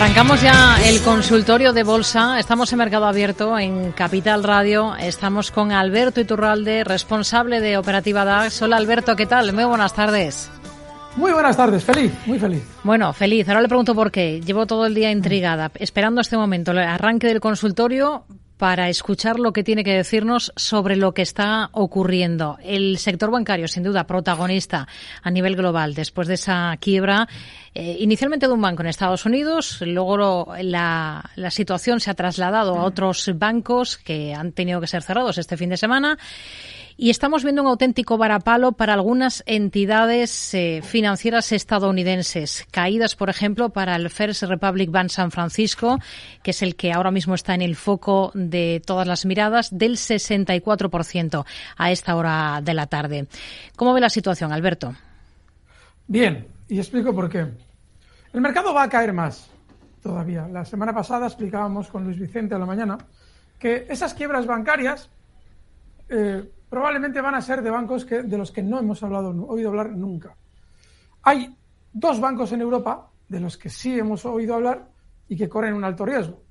Arrancamos ya el consultorio de bolsa. Estamos en Mercado Abierto en Capital Radio. Estamos con Alberto Iturralde, responsable de Operativa DAX. Hola Alberto, ¿qué tal? Muy buenas tardes. Muy buenas tardes, feliz, muy feliz. Bueno, feliz. Ahora le pregunto por qué. Llevo todo el día intrigada, esperando este momento, el arranque del consultorio para escuchar lo que tiene que decirnos sobre lo que está ocurriendo. El sector bancario, sin duda, protagonista a nivel global después de esa quiebra, eh, inicialmente de un banco en Estados Unidos, luego la, la situación se ha trasladado a otros bancos que han tenido que ser cerrados este fin de semana. Y estamos viendo un auténtico varapalo para algunas entidades eh, financieras estadounidenses. Caídas, por ejemplo, para el First Republic Bank San Francisco, que es el que ahora mismo está en el foco de todas las miradas, del 64% a esta hora de la tarde. ¿Cómo ve la situación, Alberto? Bien, y explico por qué. El mercado va a caer más todavía. La semana pasada explicábamos con Luis Vicente a la mañana que esas quiebras bancarias eh, probablemente van a ser de bancos que, de los que no hemos hablado, oído hablar nunca. Hay dos bancos en Europa de los que sí hemos oído hablar y que corren un alto riesgo.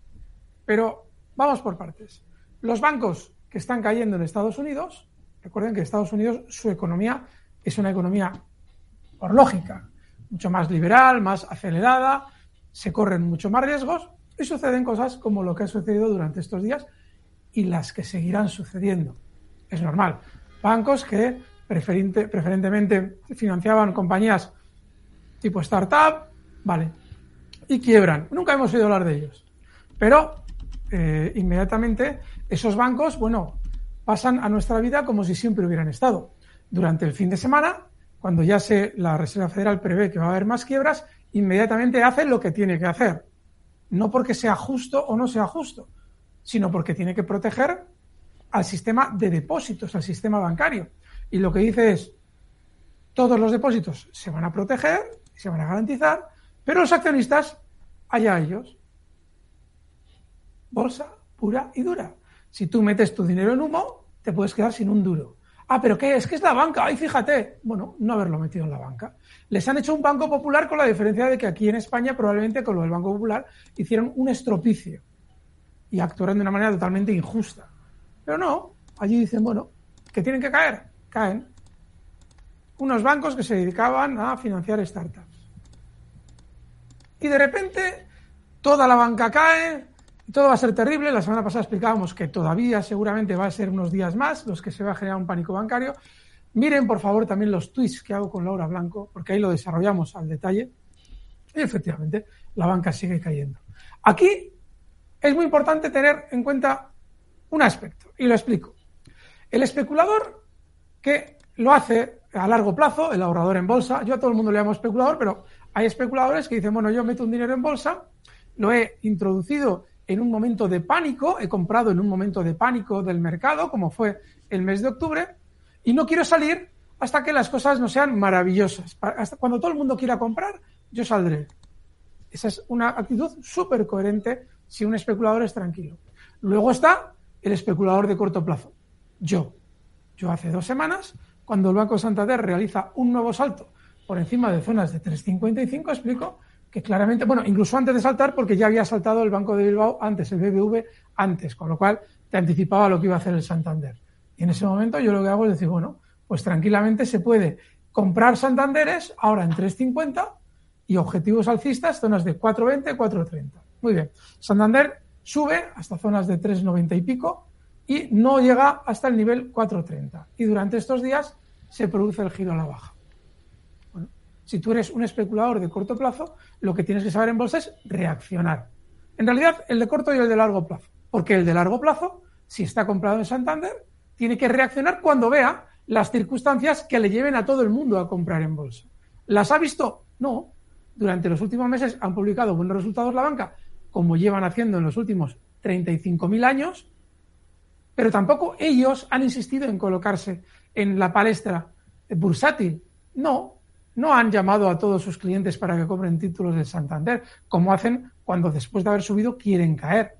Pero vamos por partes. Los bancos que están cayendo en Estados Unidos, recuerden que Estados Unidos su economía es una economía por lógica, mucho más liberal, más acelerada, se corren mucho más riesgos y suceden cosas como lo que ha sucedido durante estos días y las que seguirán sucediendo es normal. Bancos que preferentemente financiaban compañías tipo startup, vale, y quiebran. Nunca hemos oído hablar de ellos. Pero eh, inmediatamente esos bancos, bueno, pasan a nuestra vida como si siempre hubieran estado. Durante el fin de semana, cuando ya se, la Reserva Federal prevé que va a haber más quiebras, inmediatamente hace lo que tiene que hacer. No porque sea justo o no sea justo, sino porque tiene que proteger al sistema de depósitos, al sistema bancario. Y lo que dice es, todos los depósitos se van a proteger, se van a garantizar, pero los accionistas, allá ellos. Bolsa pura y dura. Si tú metes tu dinero en humo, te puedes quedar sin un duro. Ah, pero ¿qué es? que es la banca? Ay, fíjate. Bueno, no haberlo metido en la banca. Les han hecho un banco popular con la diferencia de que aquí en España, probablemente con lo del Banco Popular, hicieron un estropicio y actuaron de una manera totalmente injusta. Pero no, allí dicen, bueno, que tienen que caer, caen. Unos bancos que se dedicaban a financiar startups. Y de repente toda la banca cae, y todo va a ser terrible. La semana pasada explicábamos que todavía seguramente va a ser unos días más los que se va a generar un pánico bancario. Miren, por favor, también los tweets que hago con Laura Blanco, porque ahí lo desarrollamos al detalle. Y efectivamente, la banca sigue cayendo. Aquí es muy importante tener en cuenta un aspecto, y lo explico. El especulador que lo hace a largo plazo, el ahorrador en bolsa, yo a todo el mundo le llamo especulador, pero hay especuladores que dicen, bueno, yo meto un dinero en bolsa, lo he introducido en un momento de pánico, he comprado en un momento de pánico del mercado, como fue el mes de octubre, y no quiero salir hasta que las cosas no sean maravillosas. Hasta cuando todo el mundo quiera comprar, yo saldré. Esa es una actitud súper coherente si un especulador es tranquilo. Luego está el especulador de corto plazo. Yo. Yo hace dos semanas, cuando el Banco Santander realiza un nuevo salto por encima de zonas de 3,55, explico que claramente, bueno, incluso antes de saltar, porque ya había saltado el Banco de Bilbao antes, el BBV antes, con lo cual te anticipaba lo que iba a hacer el Santander. Y en ese momento yo lo que hago es decir, bueno, pues tranquilamente se puede comprar Santanderes ahora en 3,50 y objetivos alcistas, zonas de 4,20, 4,30. Muy bien. Santander sube hasta zonas de 3,90 y pico y no llega hasta el nivel 4,30. Y durante estos días se produce el giro a la baja. Bueno, si tú eres un especulador de corto plazo, lo que tienes que saber en bolsa es reaccionar. En realidad, el de corto y el de largo plazo. Porque el de largo plazo, si está comprado en Santander, tiene que reaccionar cuando vea las circunstancias que le lleven a todo el mundo a comprar en bolsa. ¿Las ha visto? No. Durante los últimos meses han publicado buenos resultados la banca, como llevan haciendo en los últimos 35.000 años, pero tampoco ellos han insistido en colocarse en la palestra bursátil. No, no han llamado a todos sus clientes para que compren títulos de Santander, como hacen cuando después de haber subido quieren caer.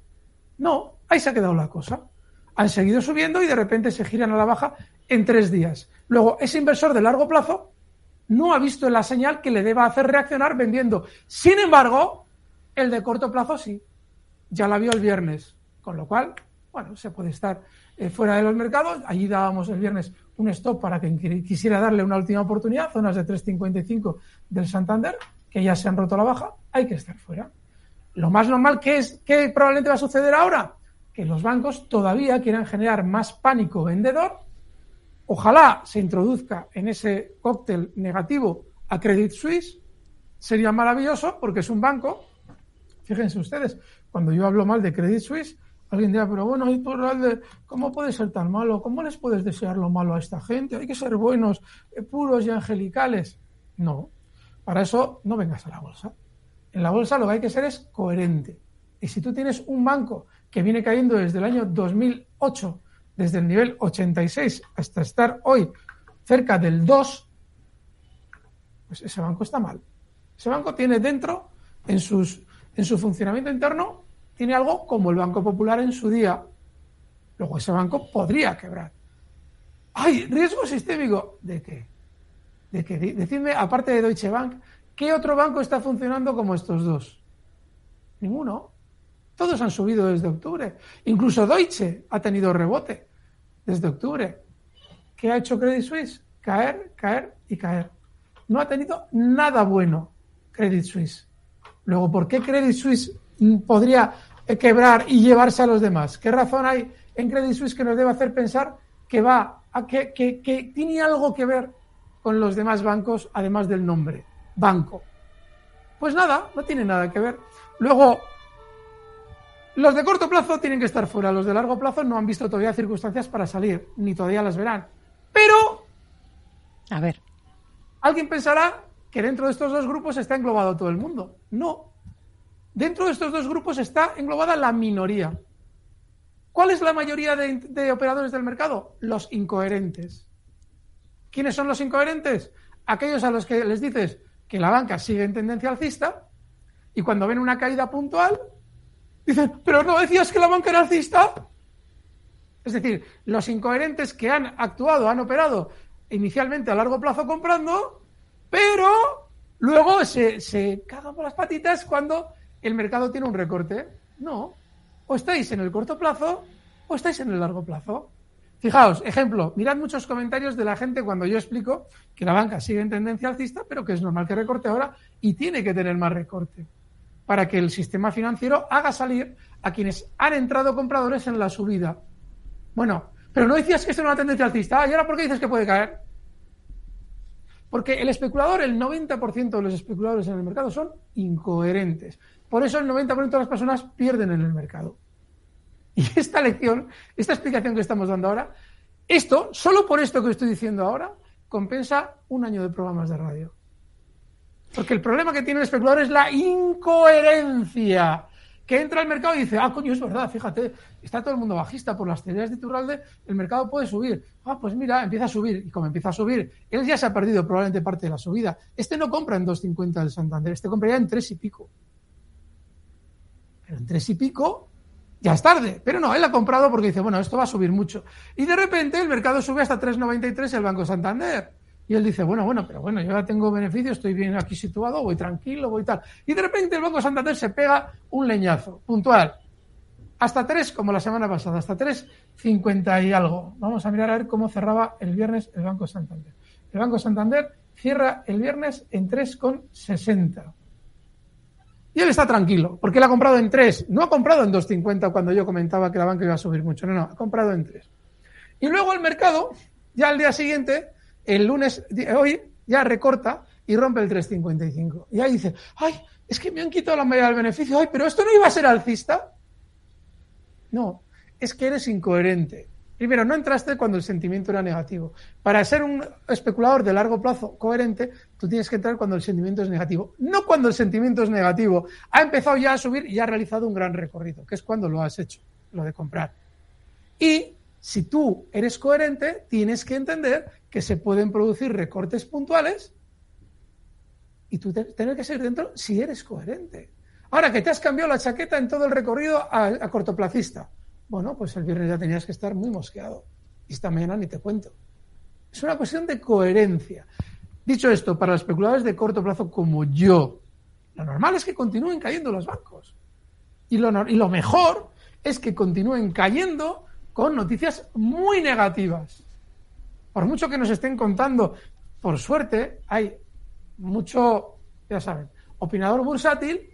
No, ahí se ha quedado la cosa. Han seguido subiendo y de repente se giran a la baja en tres días. Luego, ese inversor de largo plazo no ha visto la señal que le deba hacer reaccionar vendiendo. Sin embargo, El de corto plazo sí, ya la vio el viernes, con lo cual, bueno, se puede estar eh, fuera de los mercados. Allí dábamos el viernes un stop para quien quisiera darle una última oportunidad, zonas de 3.55 del Santander, que ya se han roto la baja, hay que estar fuera. Lo más normal que es, que probablemente va a suceder ahora, que los bancos todavía quieran generar más pánico vendedor. Ojalá se introduzca en ese cóctel negativo a Credit Suisse. Sería maravilloso porque es un banco. Fíjense ustedes, cuando yo hablo mal de Credit Suisse, alguien dirá, pero bueno, ¿cómo puede ser tan malo? ¿Cómo les puedes desear lo malo a esta gente? Hay que ser buenos, eh, puros y angelicales. No, para eso no vengas a la bolsa. En la bolsa lo que hay que ser es coherente. Y si tú tienes un banco que viene cayendo desde el año 2008, desde el nivel 86 hasta estar hoy cerca del 2, pues ese banco está mal. Ese banco tiene dentro, en, sus, en su funcionamiento interno, tiene algo como el Banco Popular en su día. Luego ese banco podría quebrar. ¡Ay! ¿Riesgo sistémico? ¿De qué? ¿De qué? Decidme, aparte de Deutsche Bank, ¿qué otro banco está funcionando como estos dos? Ninguno. Todos han subido desde octubre. Incluso Deutsche ha tenido rebote desde octubre. ¿Qué ha hecho Credit Suisse? Caer, caer y caer. No ha tenido nada bueno Credit Suisse. Luego, ¿por qué Credit Suisse podría quebrar y llevarse a los demás. ¿Qué razón hay en Credit Suisse que nos debe hacer pensar que va a que, que, tiene algo que ver con los demás bancos, además del nombre, banco? Pues nada, no tiene nada que ver. Luego, los de corto plazo tienen que estar fuera, los de largo plazo no han visto todavía circunstancias para salir, ni todavía las verán. Pero, a ver, alguien pensará que dentro de estos dos grupos está englobado todo el mundo. No, Dentro de estos dos grupos está englobada la minoría. ¿Cuál es la mayoría de, operadores del mercado? Los incoherentes. ¿Quiénes son los incoherentes? Aquellos a los que les dices que la banca sigue en tendencia alcista y cuando ven una caída puntual dicen, pero no decías que la banca era alcista. Es decir, los incoherentes que han actuado, han operado inicialmente a largo plazo comprando, pero luego se, se cagan por las patitas cuando el mercado tiene un recorte. No. O estáis en el corto plazo o estáis en el largo plazo. Fijaos, ejemplo, mirad muchos comentarios de la gente cuando yo explico que la banca sigue en tendencia alcista, pero que es normal que recorte ahora y tiene que tener más recorte para que el sistema financiero haga salir a quienes han entrado compradores en la subida. Bueno, pero no decías que esto era una tendencia alcista. ¿y ahora por qué dices que puede caer? Porque el especulador, el 90% de los especuladores en el mercado son incoherentes. Por eso el 90% de las personas pierden en el mercado. Y esta lección, esta explicación que estamos dando ahora, esto, solo por esto que estoy diciendo ahora, compensa un año de programas de radio. Porque el problema que tiene el especulador es la incoherencia. Que entra al mercado y dice, ah, coño, es verdad, fíjate, está todo el mundo bajista por las teorías de Turralde, el mercado puede subir. Ah, pues mira, empieza a subir. Y como empieza a subir, él ya se ha perdido probablemente parte de la subida. Este no compra en 2.50 del Santander, este compraría en 3 y pico. Pero en tres y pico ya es tarde. Pero no, él ha comprado porque dice, bueno, esto va a subir mucho. Y de repente el mercado sube hasta 3,93 el Banco Santander. Y él dice, bueno, bueno, pero bueno, yo ya tengo beneficios, estoy bien aquí situado, voy tranquilo, voy tal. Y de repente el Banco Santander se pega un leñazo, puntual. Hasta 3, como la semana pasada, hasta 3,50 y algo. Vamos a mirar a ver cómo cerraba el viernes el Banco Santander. El Banco Santander cierra el viernes en 3,60. Y él está tranquilo, porque él ha comprado en 3. No ha comprado en 2.50 cuando yo comentaba que la banca iba a subir mucho. No, no, ha comprado en 3. Y luego el mercado, ya al día siguiente, el lunes, hoy, ya recorta y rompe el 3.55. Y ahí dice, ay, es que me han quitado la mayoría del beneficio. Ay, pero esto no iba a ser alcista. No, es que eres incoherente. Primero, no entraste cuando el sentimiento era negativo. Para ser un especulador de largo plazo coherente, tú tienes que entrar cuando el sentimiento es negativo. No cuando el sentimiento es negativo. Ha empezado ya a subir y ha realizado un gran recorrido, que es cuando lo has hecho, lo de comprar. Y si tú eres coherente, tienes que entender que se pueden producir recortes puntuales y tú tienes que ser dentro si eres coherente. Ahora que te has cambiado la chaqueta en todo el recorrido a, cortoplacista bueno, pues el viernes ya tenías que estar muy mosqueado. Y esta mañana ni te cuento. Es una cuestión de coherencia. Dicho esto, para los especuladores de corto plazo como yo, Lo normal es que continúen cayendo los bancos. Y lo mejor es que continúen cayendo con noticias muy negativas. Por mucho que nos estén contando, por suerte, hay mucho, ya saben, opinador bursátil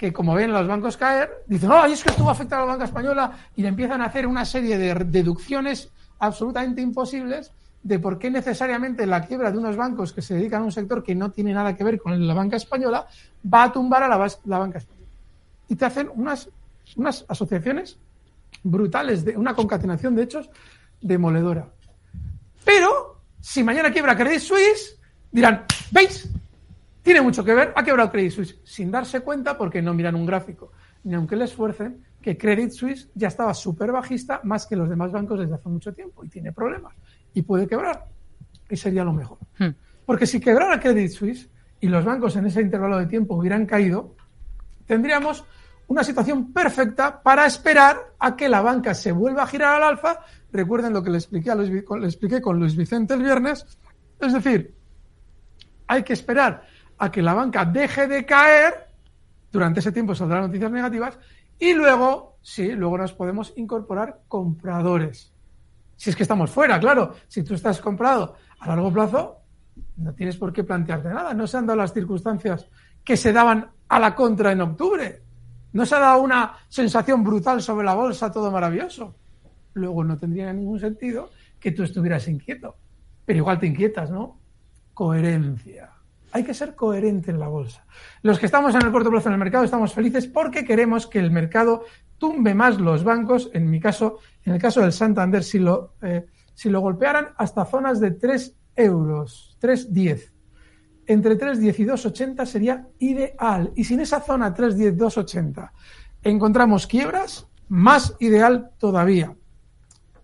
que como ven los bancos caer, dicen, no, es que esto va a afectar a la banca española y le empiezan a hacer una serie de deducciones absolutamente imposibles de por qué necesariamente la quiebra de unos bancos que se dedican a un sector que no tiene nada que ver con la banca española va a tumbar a la, la banca española. Y te hacen unas, unas asociaciones brutales, de una concatenación de hechos demoledora. Pero, si mañana quiebra Credit Suisse, dirán, ¿veis? Tiene mucho que ver, ha quebrado Credit Suisse, sin darse cuenta porque no miran un gráfico, ni aunque le esfuercen, que Credit Suisse ya estaba súper bajista más que los demás bancos desde hace mucho tiempo y tiene problemas y puede quebrar. Y sería lo mejor. Hmm. Porque si quebrara Credit Suisse y los bancos en ese intervalo de tiempo hubieran caído, tendríamos una situación perfecta para esperar a que la banca se vuelva a girar al alfa. Recuerden lo que le expliqué, a Luis, le expliqué con Luis Vicente el viernes. Es decir, hay que esperar a que la banca deje de caer. Durante ese tiempo saldrán noticias negativas. Y luego, sí, luego nos podemos incorporar compradores. Si es que estamos fuera, claro. Si tú estás comprado a largo plazo, no tienes por qué plantearte nada. No se han dado las circunstancias que se daban a la contra en octubre. No se ha dado una sensación brutal sobre la bolsa, todo maravilloso. Luego no tendría ningún sentido que tú estuvieras inquieto. Pero igual te inquietas, ¿no? Coherencia. Hay que ser coherente en la bolsa. Los que estamos en el corto plazo en el mercado estamos felices porque queremos que el mercado tumbe más los bancos. En mi caso, en el caso del Santander, si lo, eh, golpearan hasta zonas de 3 euros, 3,10. Entre 3,10 y 2,80 sería ideal. Y si en esa zona 3,10, 2,80 encontramos quiebras, más ideal todavía.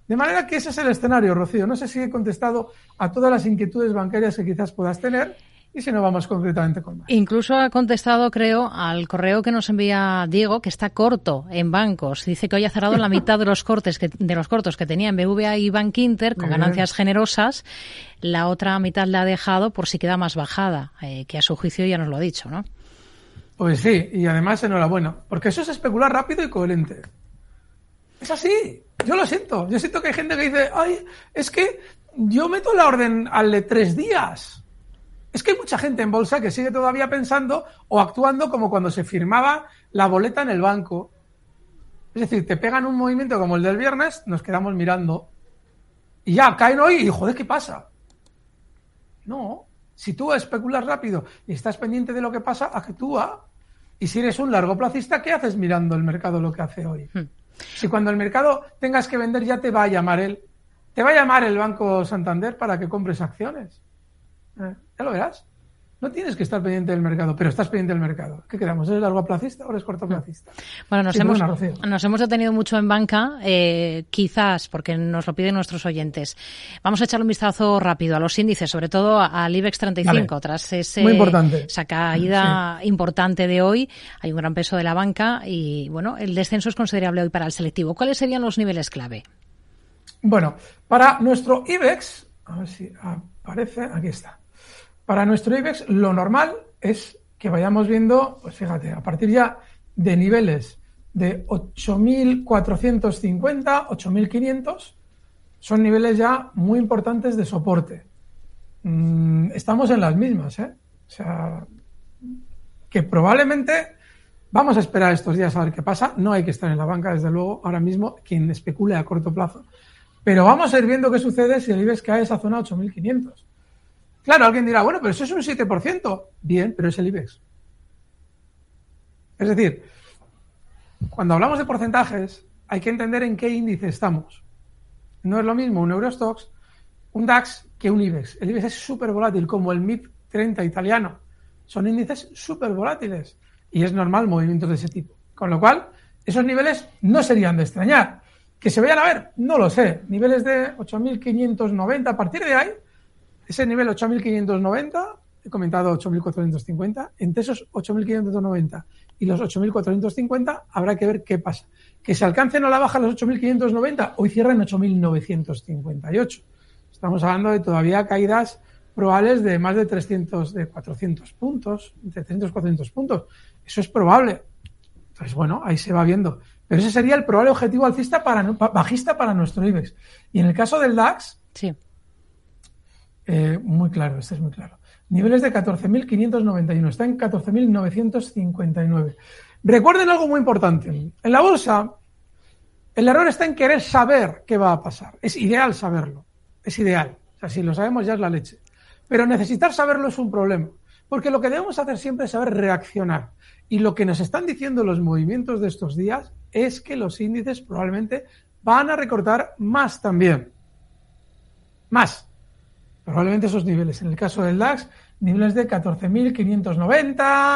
De manera que ese es el escenario, Rocío. No sé si he contestado a todas las inquietudes bancarias que quizás puedas tener. Y si no, vamos concretamente con más. Incluso ha contestado, creo, al correo que nos envía Diego, que está corto en bancos. Dice que hoy ha cerrado la mitad de los cortes que, de los cortos que tenía en BVA y Bank Inter con ganancias generosas. La otra mitad la ha dejado por si queda más bajada, eh, que a su juicio ya nos lo ha dicho, ¿no? Pues sí, y además enhorabuena, porque eso es especular rápido y coherente. Es así, yo lo siento. Yo siento que hay gente que dice, ay, es que yo meto la orden al de tres días. Es que hay mucha gente en bolsa que sigue todavía pensando o actuando como cuando se firmaba la boleta en el banco. Es decir, te pegan un movimiento como el del viernes, nos quedamos mirando. Y ya, caen hoy y joder, ¿qué pasa? No. Si tú especulas rápido y estás pendiente de lo que pasa, actúa. Y si eres un largo placista, ¿qué haces mirando el mercado lo que hace hoy? Hmm. Si cuando el mercado tengas que vender ya te va a llamar él, te va a llamar el Banco Santander para que compres acciones. Eh, ya lo verás. No tienes que estar pendiente del mercado, pero estás pendiente del mercado. ¿Qué quedamos? ¿Eres largoplacista o eres cortoplacista? Bueno, nos, hemos, nos hemos detenido mucho en banca, eh, quizás porque nos lo piden nuestros oyentes. Vamos a echarle un vistazo rápido a los índices, sobre todo al IBEX 35, tras ese, esa caída importante de hoy. Hay un gran peso de la banca y, bueno, el descenso es considerable hoy para el selectivo. ¿Cuáles serían los niveles clave? Bueno, para nuestro IBEX, a ver si aparece, aquí está. Para nuestro IBEX, lo normal es que vayamos viendo, pues fíjate, a partir ya de niveles de 8.450, 8.500, son niveles ya muy importantes de soporte. Mm, estamos en las mismas, ¿eh? O sea, que probablemente vamos a esperar estos días a ver qué pasa. No hay que estar en la banca, desde luego, ahora mismo, quien especule a corto plazo. Pero vamos a ir viendo qué sucede si el IBEX cae esa zona 8.500. Claro, alguien dirá, bueno, pero eso es un 7%. Bien, pero es el IBEX. Es decir, cuando hablamos de porcentajes, hay que entender en qué índice estamos. No es lo mismo un Eurostox, un DAX que un IBEX. El IBEX es súper volátil, como el MIP 30 italiano. Son índices súper volátiles y es normal movimientos de ese tipo. Con lo cual, esos niveles no serían de extrañar. Que se vayan a ver, no lo sé. Niveles de 8.590, a partir de ahí, ese nivel 8.590, he comentado 8.450, entre esos 8.590 y los 8.450 habrá que ver qué pasa. Que se alcancen a la baja los 8.590, hoy cierran 8.958. Estamos hablando de todavía caídas probables de más de 300, de 400 puntos, de 300, 400 puntos. Eso es probable. Entonces, bueno, ahí se va viendo. Pero ese sería el probable objetivo alcista para, bajista para nuestro IBEX. Y en el caso del DAX, sí. Eh, muy claro, este es muy claro. Niveles de 14.591, está en 14.959. Recuerden algo muy importante. En la bolsa, el error está en querer saber qué va a pasar. Es ideal saberlo. Es ideal. O sea, si lo sabemos ya es la leche. Pero necesitar saberlo es un problema. Porque lo que debemos hacer siempre es saber reaccionar. Y lo que nos están diciendo los movimientos de estos días es que los índices probablemente van a recortar más también. Más. Probablemente esos niveles. En el caso del DAX, niveles de 14.590,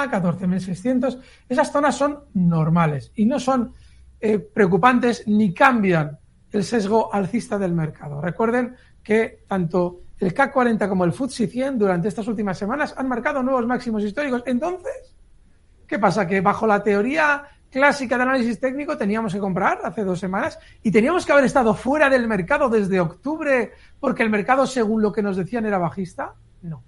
14.600. Esas zonas son normales y no son eh, preocupantes ni cambian el sesgo alcista del mercado. Recuerden que tanto el CAC 40 como el FTSE 100 durante estas últimas semanas han marcado nuevos máximos históricos. Entonces, ¿qué pasa? Que bajo la teoría clásica de análisis técnico teníamos que comprar hace dos semanas y teníamos que haber estado fuera del mercado desde octubre porque el mercado, según lo que nos decían, era bajista. No.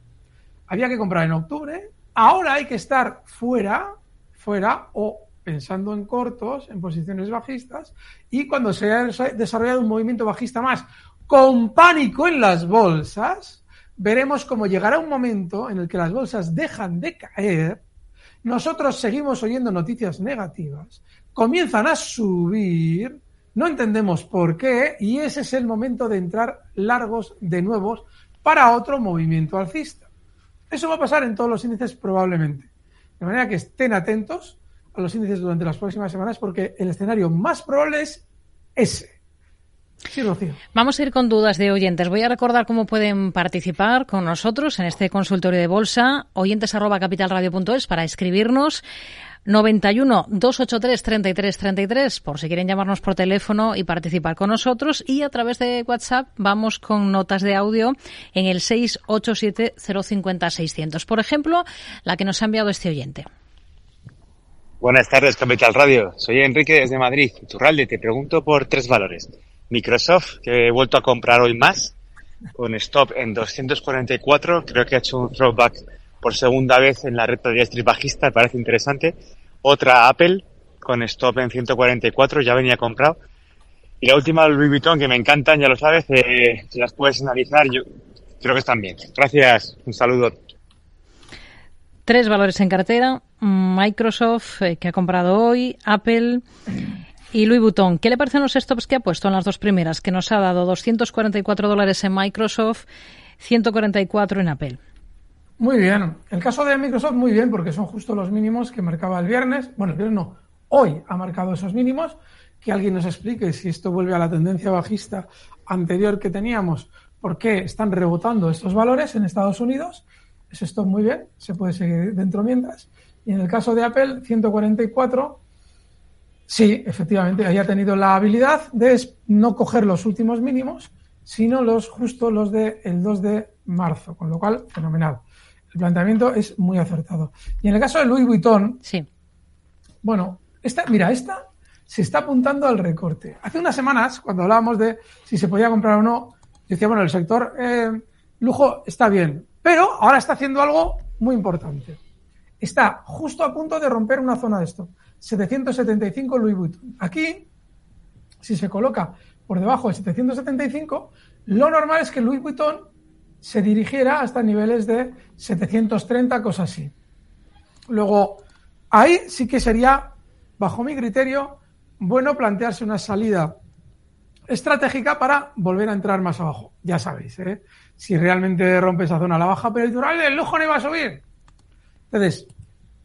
Había que comprar en octubre. Ahora hay que estar fuera, fuera o pensando en cortos, en posiciones bajistas, y cuando se ha desarrollado un movimiento bajista más con pánico en las bolsas, veremos cómo llegará un momento en el que las bolsas dejan de caer, nosotros seguimos oyendo noticias negativas, comienzan a subir, no entendemos por qué, y ese es el momento de entrar largos de nuevos para otro movimiento alcista. Eso va a pasar en todos los índices probablemente. De manera que estén atentos a los índices durante las próximas semanas porque el escenario más probable es ese. Vamos a ir con dudas de oyentes. Voy a recordar cómo pueden participar con nosotros en este consultorio de bolsa. Oyentes arroba capitalradio.es para escribirnos. 91 283 33 33 por si quieren llamarnos por teléfono y participar con nosotros y a través de WhatsApp vamos con notas de audio en el 687 050 600. Por ejemplo, la que nos ha enviado este oyente. Buenas tardes, Capital Radio. Soy Enrique desde Madrid, Turralde. Te pregunto por tres valores. Microsoft, que he vuelto a comprar hoy más, con stop en 244. Creo que ha hecho un throwback por segunda vez en la recta de street bajista, parece interesante. Otra Apple, con stop en 144, ya venía comprado. Y la última Louis Vuitton, que me encantan, ya lo sabes, eh, si las puedes analizar, yo creo que están bien. Gracias, un saludo. Tres valores en cartera, Microsoft, eh, que ha comprado hoy, Apple y Louis Vuitton, ¿qué le parecen los stops que ha puesto en las dos primeras? Que nos ha dado 244 dólares en Microsoft, 144 en Apple. Muy bien. El caso de Microsoft, muy bien, porque son justo los mínimos que marcaba el viernes. Bueno, el viernes no, hoy ha marcado esos mínimos. Que alguien nos explique si esto vuelve a la tendencia bajista anterior que teníamos, por qué están rebotando estos valores en Estados Unidos. Es esto muy bien, se puede seguir dentro mientras. Y en el caso de Apple, 144 Sí, efectivamente, haya tenido la habilidad de no coger los últimos mínimos, sino los justo los del el 2 de marzo, con lo cual, fenomenal. El planteamiento es muy acertado. Y en el caso de Louis Vuitton, sí. bueno, esta, mira, esta se está apuntando al recorte. Hace unas semanas, cuando hablábamos de si se podía comprar o no, decía, bueno, el sector eh, lujo está bien, pero ahora está haciendo algo muy importante. Está justo a punto de romper una zona de esto. 775 Louis Vuitton. Aquí, si se coloca por debajo de 775, lo normal es que Louis Vuitton se dirigiera hasta niveles de 730, cosas así. Luego, ahí sí que sería, bajo mi criterio, bueno plantearse una salida estratégica para volver a entrar más abajo. Ya sabéis, ¿eh? si realmente rompe esa zona a la baja peritoral, el lujo no iba a subir. Entonces,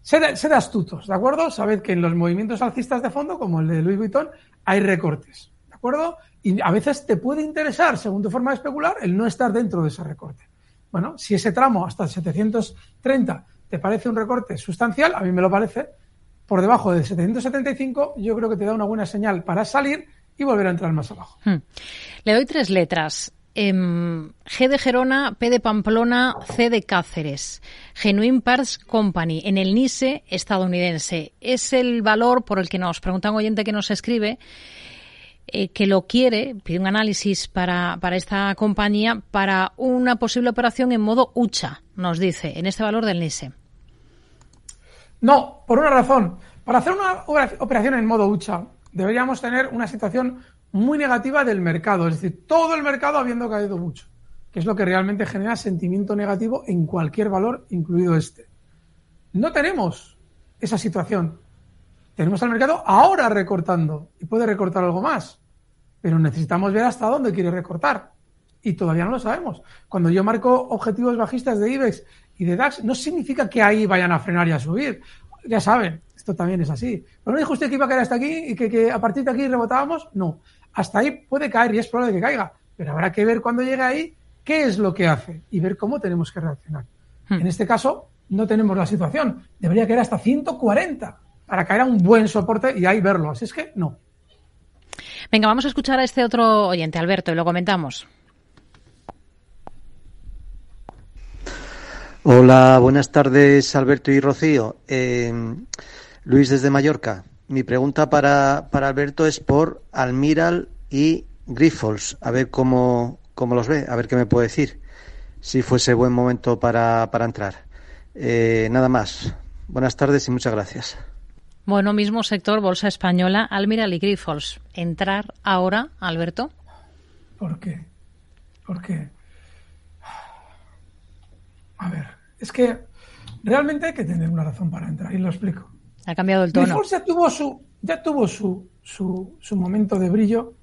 Sed, astutos, ¿de acuerdo? Sabed que en los movimientos alcistas de fondo, como el de Louis Vuitton, hay recortes, ¿de acuerdo? Y a veces te puede interesar, según tu forma de especular, el no estar dentro de ese recorte. Bueno, si ese tramo hasta 730 te parece un recorte sustancial, a mí me lo parece, por debajo de 775 yo creo que te da una buena señal para salir y volver a entrar más abajo. Hmm. Le doy tres letras. Em, G de Gerona, P de Pamplona, C de Cáceres. Genuine Parts Company, en el NISE estadounidense. Es el valor por el que nos pregunta un oyente que nos escribe eh, que lo quiere, pide un análisis para, para esta compañía para una posible operación en modo UCHA, nos dice, en este valor del NISE. No, por una razón. Para hacer una operación en modo UCHA deberíamos tener una situación muy negativa del mercado, es decir, todo el mercado habiendo caído mucho, que es lo que realmente genera sentimiento negativo en cualquier valor, incluido este. No tenemos esa situación. Tenemos al mercado ahora recortando y puede recortar algo más, pero necesitamos ver hasta dónde quiere recortar y todavía no lo sabemos. Cuando yo marco objetivos bajistas de IBEX y de DAX, no significa que ahí vayan a frenar y a subir. Ya saben, esto también es así. ¿Pero no dijo usted que iba a caer hasta aquí y que, a partir de aquí rebotábamos? No. Hasta ahí puede caer y es probable que caiga. Pero habrá que ver cuando llegue ahí qué es lo que hace y ver cómo tenemos que reaccionar. Hmm. En este caso, no tenemos la situación. Debería caer hasta 140 para caer a un buen soporte y ahí verlo. Así es que no. Venga, vamos a escuchar a este otro oyente, Alberto, y lo comentamos. Hola, buenas tardes, Alberto y Rocío. Eh, Luis desde Mallorca. Mi pregunta para, para Alberto es por Almiral y Grifols. A ver cómo, cómo los ve, a ver qué me puede decir. Si fuese buen momento para, para entrar. Eh, nada más. Buenas tardes y muchas gracias. Bueno, mismo sector, Bolsa Española, Almiral y Grifols. ¿Entrar ahora, Alberto? ¿Por qué? ¿Por qué? A ver, es que realmente hay que tener una razón para entrar y lo explico. Ha cambiado el tono. Ya tuvo su, ya tuvo su, su, su momento de brillo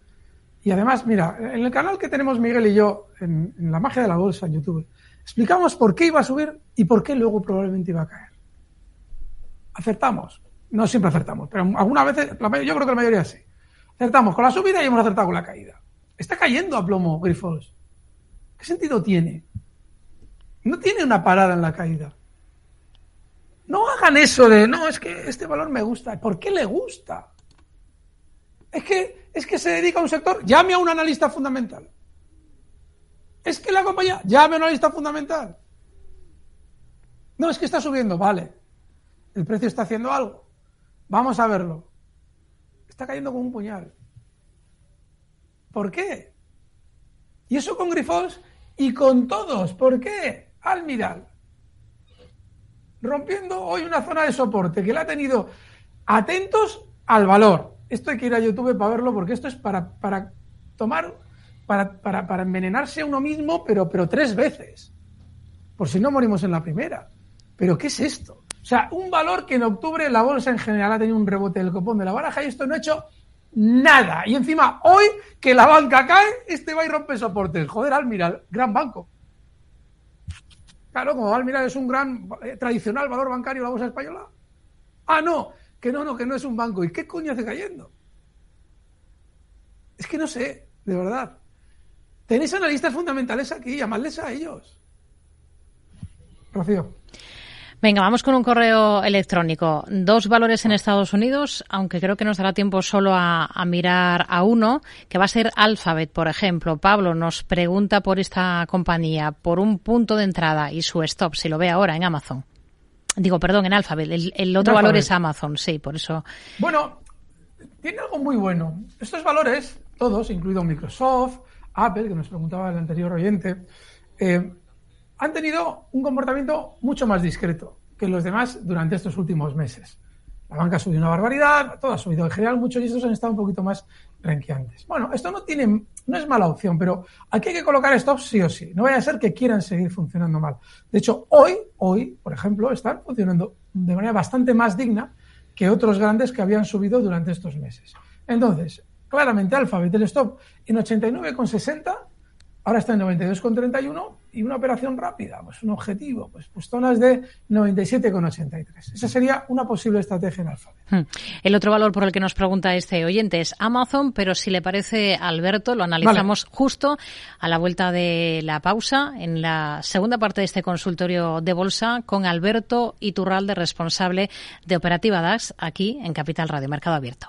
y además, mira, en el canal que tenemos Miguel y yo, en, en la magia de la bolsa en YouTube, explicamos por qué iba a subir y por qué luego probablemente iba a caer. Acertamos. No siempre acertamos, pero algunas veces, yo creo que la mayoría sí. Acertamos con la subida y hemos acertado con la caída. Está cayendo a plomo Grifols. ¿Qué sentido tiene? No tiene una parada en la caída. No hagan eso de, no, es que este valor me gusta. ¿Por qué le gusta? Es que, es que se dedica a un sector. Llame a un analista fundamental. Es que la compañía, llame a un analista fundamental. No, es que está subiendo, vale. El precio está haciendo algo. Vamos a verlo. Está cayendo como un puñal. ¿Por qué? Y eso con Grifols y con todos. ¿Por qué? Almiral. Rompiendo hoy una zona de soporte que la ha tenido atentos al valor. Esto hay que ir a YouTube para verlo porque esto es para, para tomar, para, para, para envenenarse a uno mismo, pero, pero tres veces. Por si no morimos en la primera. ¿Pero qué es esto? O sea, un valor que en octubre la bolsa en general ha tenido un rebote del copón de la baraja y esto no ha hecho nada. Y encima, hoy que la banca cae, este va y rompe soportes. Joder, Almiral, gran banco. Claro, como Almiral es un gran eh, tradicional valor bancario la bolsa española. Ah, no, que no, no, que no es un banco. ¿Y qué coño hace cayendo? Es que no sé, de verdad. Tenéis analistas fundamentales aquí, llamadles a ellos. Rocío. Venga, vamos con un correo electrónico. Dos valores en Estados Unidos, aunque creo que nos dará tiempo solo a, mirar a uno, que va a ser Alphabet, por ejemplo. Pablo nos pregunta por esta compañía, por un punto de entrada y su stop, si lo ve ahora en Amazon. Digo, perdón, en Alphabet. El, otro valor es Amazon, sí, por eso. Bueno, tiene algo muy bueno. Estos valores, todos, incluido Microsoft, Apple, que nos preguntaba el anterior oyente, eh, han tenido un comportamiento mucho más discreto que los demás durante estos últimos meses. La banca ha subido una barbaridad, todo ha subido. En general, muchos de estos han estado un poquito más renqueantes. Bueno, esto no tiene, no es mala opción, pero aquí hay que colocar stops sí o sí. No vaya a ser que quieran seguir funcionando mal. De hecho, hoy, hoy, por ejemplo, están funcionando de manera bastante más digna que otros grandes que habían subido durante estos meses. Entonces, claramente Alphabet, el stop en 89,60 Ahora está en 92,31 y una operación rápida, pues un objetivo, pues, pues zonas de 97,83. Esa sería una posible estrategia en Alphabet. Hmm. El otro valor por el que nos pregunta este oyente es Amazon, pero si le parece, Alberto, lo analizamos justo a la vuelta de la pausa en la segunda parte de este consultorio de bolsa con Alberto Iturralde, responsable de Operativa DAX, aquí en Capital Radio Mercado Abierto.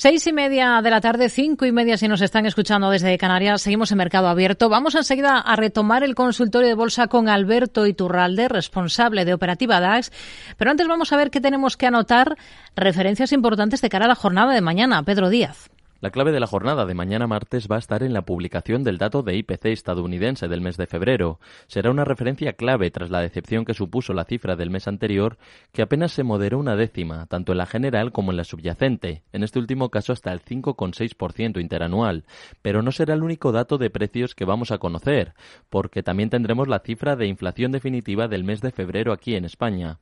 Seis y media de la tarde, cinco y media si nos están escuchando desde Canarias. Seguimos en Mercado Abierto. Vamos enseguida a retomar el consultorio de bolsa con Alberto Iturralde, responsable de Operativa DAX. Pero antes vamos a ver qué tenemos que anotar, referencias importantes de cara a la jornada de mañana. Pedro Díaz. La clave de la jornada de mañana martes va a estar en la publicación del dato de IPC estadounidense del mes de febrero. Será una referencia clave tras la decepción que supuso la cifra del mes anterior, que apenas se moderó una décima, tanto en la general como en la subyacente, en este último caso hasta el 5,6% interanual. Pero no será el único dato de precios que vamos a conocer, porque también tendremos la cifra de inflación definitiva del mes de febrero aquí en España.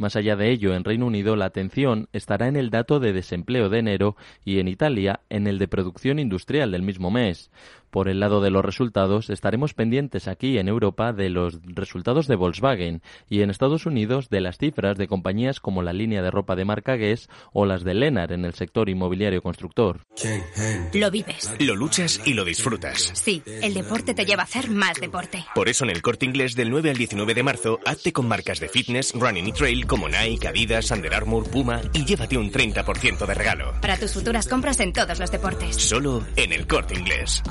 Más allá de ello, en Reino Unido la atención estará en el dato de desempleo de enero y en Italia en el de producción industrial del mismo mes. Por el lado de los resultados, estaremos pendientes aquí en Europa de los resultados de Volkswagen y en Estados Unidos de las cifras de compañías como la línea de ropa de marca Guess o las de Lenar en el sector inmobiliario constructor. Lo vives. Lo luchas y lo disfrutas. Sí, el deporte te lleva a hacer más deporte. Por eso en el Corte Inglés del 9 al 19 de marzo, hazte con marcas de fitness, running y trail como Nike, Adidas, Under Armour, Puma y llévate un 30% de regalo. Para tus futuras compras en todos los deportes. Solo en el Corte Inglés.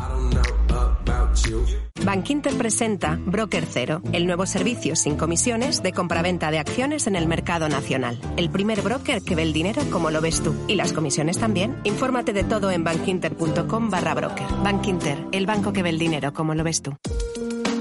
Bankinter presenta Broker Cero, el nuevo servicio sin comisiones de compraventa de acciones en el mercado nacional. El primer broker que ve el dinero como lo ves tú. Y las comisiones también. Infórmate de todo en bankinter.com barra broker. Bankinter, el banco que ve el dinero como lo ves tú.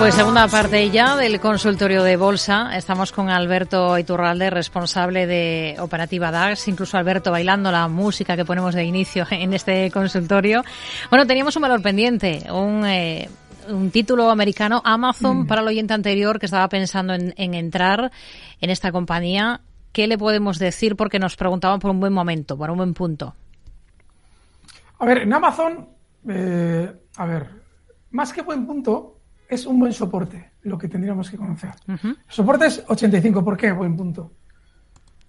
Pues segunda parte ya del consultorio de bolsa. Estamos con Alberto Iturralde, responsable de Operativa DAX, incluso Alberto bailando la música que ponemos de inicio en este consultorio. Bueno, teníamos un valor pendiente, un, eh, un título americano, Amazon, para el oyente anterior que estaba pensando en, entrar en esta compañía. ¿Qué le podemos decir? Porque nos preguntaban por un buen momento, por un buen punto. A ver, en Amazon, eh, a ver, más que buen punto, es un buen soporte, lo que tendríamos que conocer. El soporte es 85. ¿Por qué? Buen punto.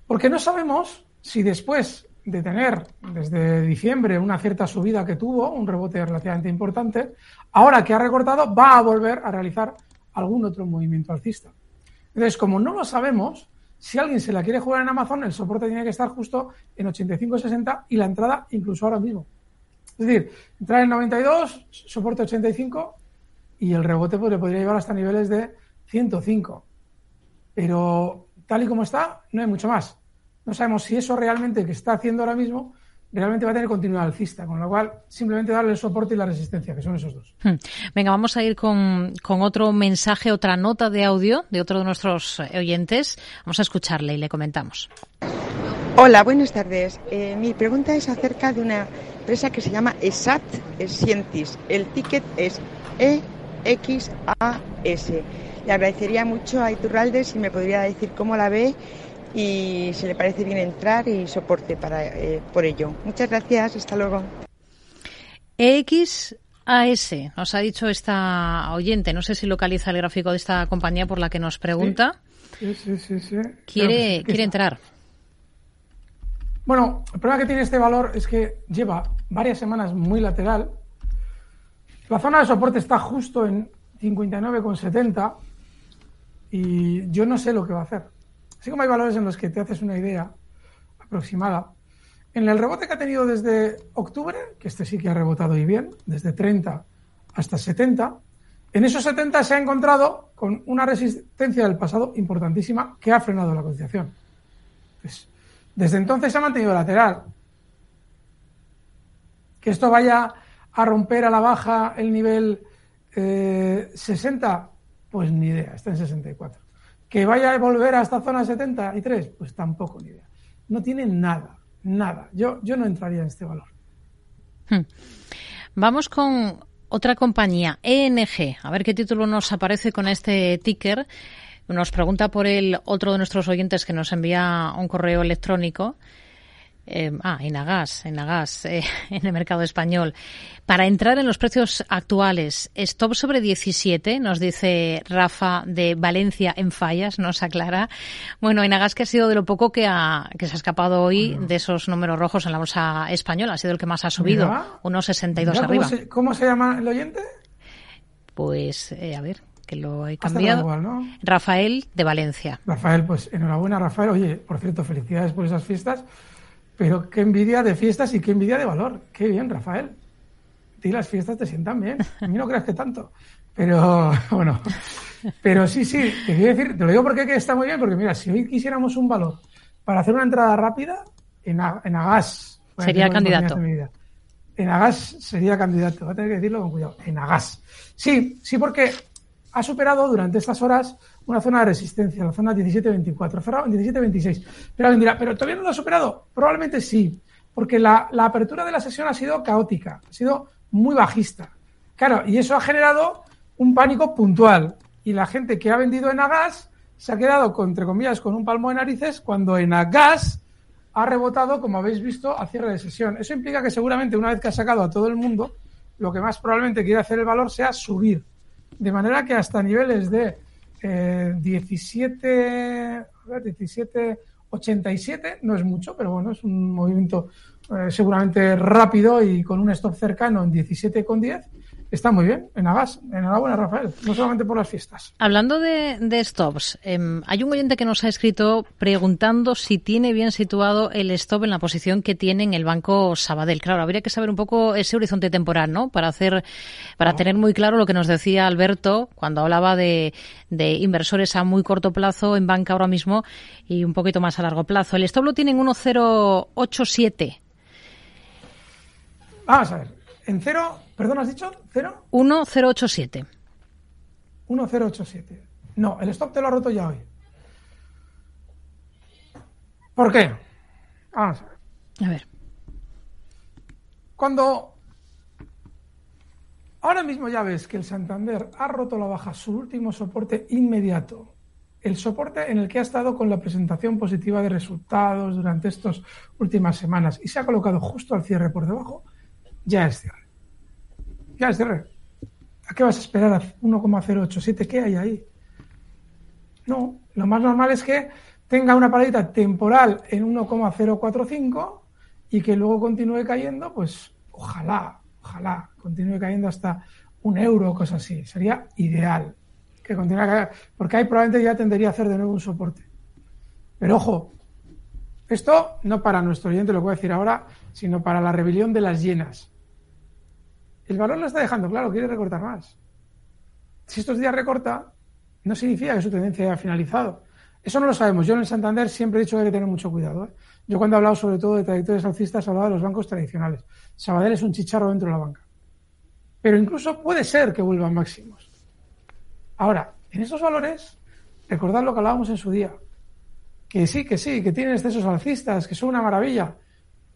Porque no sabemos si después de tener desde diciembre una cierta subida que tuvo, un rebote relativamente importante, ahora que ha recortado va a volver a realizar algún otro movimiento alcista. Entonces, como no lo sabemos, si alguien se la quiere jugar en Amazon, el soporte tiene que estar justo en 85-60 y la entrada incluso ahora mismo. Es decir, entrar en 92, soporte 85 y el rebote pues, le podría llevar hasta niveles de 105. Pero tal y como está, no hay mucho más. No sabemos si eso realmente que está haciendo ahora mismo realmente va a tener continuidad alcista, con lo cual simplemente darle el soporte y la resistencia, que son esos dos. Hmm. Venga, vamos a ir con, con otro mensaje, otra nota de audio de otro de nuestros oyentes. Vamos a escucarle y le comentamos. Hola, buenas tardes. Eh, mi pregunta es acerca de una empresa que se llama ESAT Scientis. El ticket es EXAS. Le agradecería mucho a Iturralde si me podría decir cómo la ve y si le parece bien entrar y soporte para, eh, por ello. Muchas gracias, hasta luego. EXAS, nos ha dicho esta oyente, no sé si localiza el gráfico de esta compañía por la que nos pregunta. Sí, sí, sí. sí. Quiere, quiere entrar. Bueno, el problema que tiene este valor es que lleva varias semanas muy lateral. La zona de soporte está justo en 59,70 y yo no sé lo que va a hacer. Así como hay valores en los que te haces una idea aproximada, en el rebote que ha tenido desde octubre, que este sí que ha rebotado y bien, desde 30 hasta 70, en esos 70 se ha encontrado con una resistencia del pasado importantísima que ha frenado la cotización. desde entonces se ha mantenido lateral. Que esto vaya a romper a la baja el nivel 60, eh, pues ni idea, está en 64. ¿Que vaya a volver a esta zona 73? Pues tampoco ni idea. No tiene nada, nada. Yo, yo no entraría en este valor. Hmm. Vamos con otra compañía, ENG. A ver qué título nos aparece con este ticker. Nos pregunta por el otro de nuestros oyentes que nos envía un correo electrónico. Eh, ah, Enagas, Enagas, eh, en el mercado español. Para entrar en los precios actuales, stop sobre 17, nos dice Rafa de Valencia en Fallas, nos aclara. Bueno, Enagas que ha sido de lo poco que, ha, que se ha escapado hoy de esos números rojos en la bolsa española, ha sido el que más ha subido, unos 62 arriba. ¿cómo se, llama el oyente? Pues, eh, a ver, que lo he cambiado. Rafael de Valencia. Rafael, pues enhorabuena, Rafael. Oye, por cierto, felicidades por esas fiestas. Pero qué envidia de fiestas y qué envidia de valor. Qué bien, Rafael. Y las fiestas te sientan bien. A mí no creas que tanto. Pero bueno, pero sí, sí, te quiero decir, te lo digo porque está muy bien, porque mira, si hoy quisiéramos un valor para hacer una entrada rápida, en, en Agas. Sería candidato. En Agas sería candidato, voy a tener que decirlo con cuidado. En Agas. Sí, sí, porque ha superado durante estas horas una zona de resistencia, la zona 17-24, cerrado en 17-26. Pero alguien dirá, ¿pero todavía no lo ha superado? Probablemente sí, porque la, apertura de la sesión ha sido caótica, ha sido muy bajista. Claro, y eso ha generado un pánico puntual. Y la gente que ha vendido en Agas se ha quedado, entre comillas, con un palmo de narices cuando en Agas ha rebotado, como habéis visto, a cierre de sesión. Eso implica que seguramente una vez que ha sacado a todo el mundo, lo que más probablemente quiere hacer el valor sea subir. De manera que hasta niveles de eh, 17, 17, 87, no es mucho, pero bueno, es un movimiento eh, seguramente rápido y con un stop cercano en 17,10 Está muy bien, en Agas. Enhorabuena, Rafael. No solamente por las fiestas. Hablando de, stops, em, hay un oyente que nos ha escrito preguntando si tiene bien situado el stop en la posición que tiene en el Banco Sabadell. Claro, habría que saber un poco ese horizonte temporal, ¿no? Para hacer, para tener muy claro lo que nos decía Alberto cuando hablaba de, de inversores a muy corto plazo en banca ahora mismo y un poquito más a largo plazo. El stop lo tiene en 1087. Vamos a ver. En cero ¿Perdón, has dicho? ¿Cero? 1087. 1087. No, el stop te lo ha roto ya hoy. ¿Por qué? Vamos a ver. A ver. Cuando ahora mismo ya ves que el Santander ha roto la baja, su último soporte inmediato, el soporte en el que ha estado con la presentación positiva de resultados durante estas últimas semanas y se ha colocado justo al cierre por debajo, ya es cierre. Ya es ¿A qué vas a esperar a 1,087? ¿Qué hay ahí? No, lo más normal es que tenga una paradita temporal en 1,045 y que luego continúe cayendo, pues ojalá, ojalá, continúe cayendo hasta un euro o cosas así. Sería ideal que continúe cayendo, porque ahí probablemente ya tendría a hacer de nuevo un soporte. Pero ojo, esto no para nuestro oyente, lo voy a decir ahora, sino para la rebelión de las llenas. El valor lo está dejando claro, quiere recortar más. Si estos días recorta, no significa que su tendencia haya finalizado. Eso no lo sabemos. Yo en el Santander siempre he dicho que hay que tener mucho cuidado. ¿eh? Yo cuando he hablado sobre todo de trayectorias alcistas, he hablado de los bancos tradicionales. Sabadell es un chicharro dentro de la banca. Pero incluso puede ser que vuelvan máximos. Ahora, en estos valores, recordad lo que hablábamos en su día. Que sí, que sí, que tienen excesos alcistas, que son una maravilla.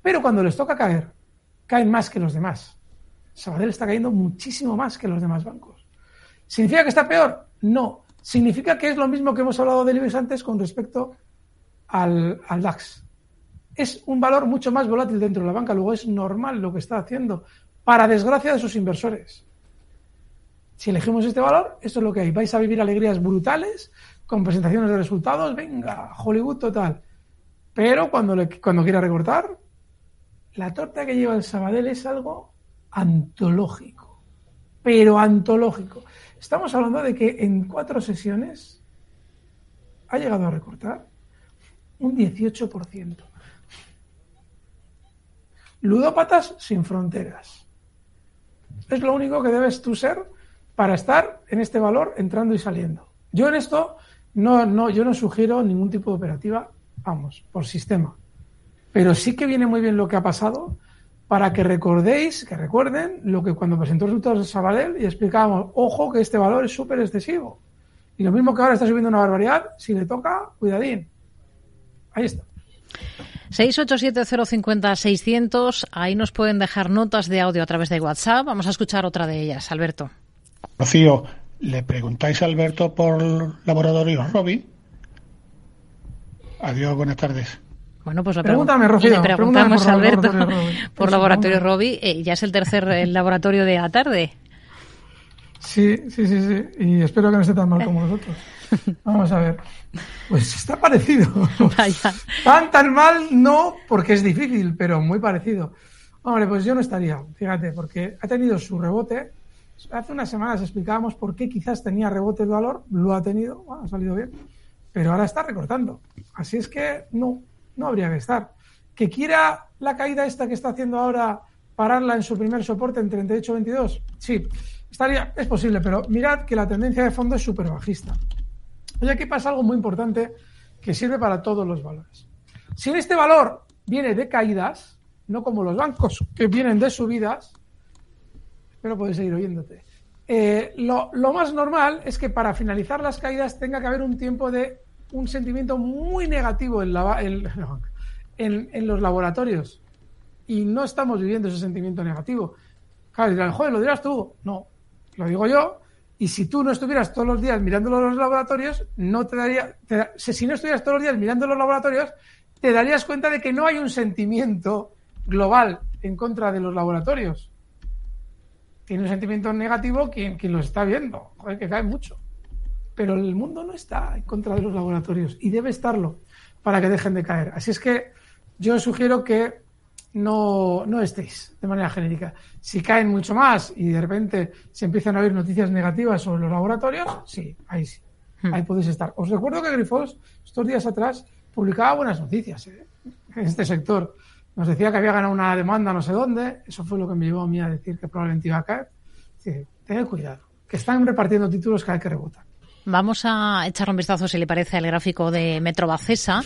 Pero cuando les toca caer, caen más que los demás. Sabadell está cayendo muchísimo más que los demás bancos. ¿Significa que está peor? No. Significa que es lo mismo que hemos hablado de IBEX antes con respecto al, al DAX. Es un valor mucho más volátil dentro de la banca. Luego es normal lo que está haciendo, para desgracia de sus inversores. Si elegimos este valor, esto es lo que hay. Vais a vivir alegrías brutales con presentaciones de resultados. Venga, Hollywood total. Pero cuando, cuando quiera recortar, la torta que lleva el Sabadell es algo antológico. Pero antológico. Estamos hablando de que en cuatro sesiones ha llegado a recortar un 18%. Ludópatas sin fronteras. Es lo único que debes tú ser para estar en este valor entrando y saliendo. Yo en esto no, no, yo no sugiero ningún tipo de operativa, vamos, por sistema. Pero sí que viene muy bien lo que ha pasado para que recordéis, que recuerden lo que cuando presentó resultados de Sabadell y explicábamos, ojo que este valor es súper excesivo. Y lo mismo que ahora está subiendo una barbaridad, si le toca, cuidadín. Ahí está. 687-050-600, ahí nos pueden dejar notas de audio a través de WhatsApp. Vamos a escuchar otra de ellas, Alberto. Rocío, ¿le preguntáis a Alberto por Laboratorio Robi? Adiós, buenas tardes. Bueno, pues lo Pregúntame, Rocío, le preguntamos por a Alberto Laboratorio por Laboratorio. Robi. Eh, ya es el tercer eh, laboratorio de la tarde. Sí, sí, sí, sí. Y espero que no esté tan mal como nosotros. Vamos a ver. Pues está parecido. Vaya. Tan, tan mal no, porque es difícil, pero muy parecido. Hombre, pues yo no estaría, fíjate, porque ha tenido su rebote. Hace unas semanas explicábamos por qué quizás tenía rebote de valor, lo ha tenido, bueno, ha salido bien, pero ahora está recortando. Así es que no, no habría que estar. Que quiera la caída esta que está haciendo ahora pararla en su primer soporte en 38.22, sí, estaría, es posible, pero mirad que la tendencia de fondo es súper bajista. Y aquí pasa algo muy importante que sirve para todos los valores. Si este valor viene de caídas, no como los bancos que vienen de subidas, espero poder seguir oyéndote. eh, lo, lo más normal es que para finalizar las caídas tenga que haber un tiempo de un sentimiento muy negativo en, la, en, en- en los laboratorios. Y no estamos viviendo ese sentimiento negativo. Claro, dirán, joder, lo dirás tú. No, lo digo yo. Y si tú no estuvieras todos los días mirando los laboratorios, no te daría. te si no estuvieras todos los días mirando los laboratorios, te darías cuenta de que no hay un sentimiento global en contra de los laboratorios. Tiene un sentimiento negativo quien, quien lo está viendo. Joder, que cae mucho. Pero el mundo no está en contra de los laboratorios y debe estarlo para que dejen de caer. Así es que yo sugiero que no, no estéis de manera genérica. Si caen mucho más y de repente se empiezan a oír noticias negativas sobre los laboratorios, sí, ahí sí, ahí podéis estar. Os recuerdo que Grifols estos días atrás publicaba buenas noticias ¿eh? en este sector. Nos decía que había ganado una demanda no sé dónde, eso fue lo que me llevó a mí a decir que probablemente iba a caer. Sí, tened cuidado, que están repartiendo títulos cada vez que rebotan. Vamos a echar un vistazo, si le parece, al gráfico de Metrobacesa.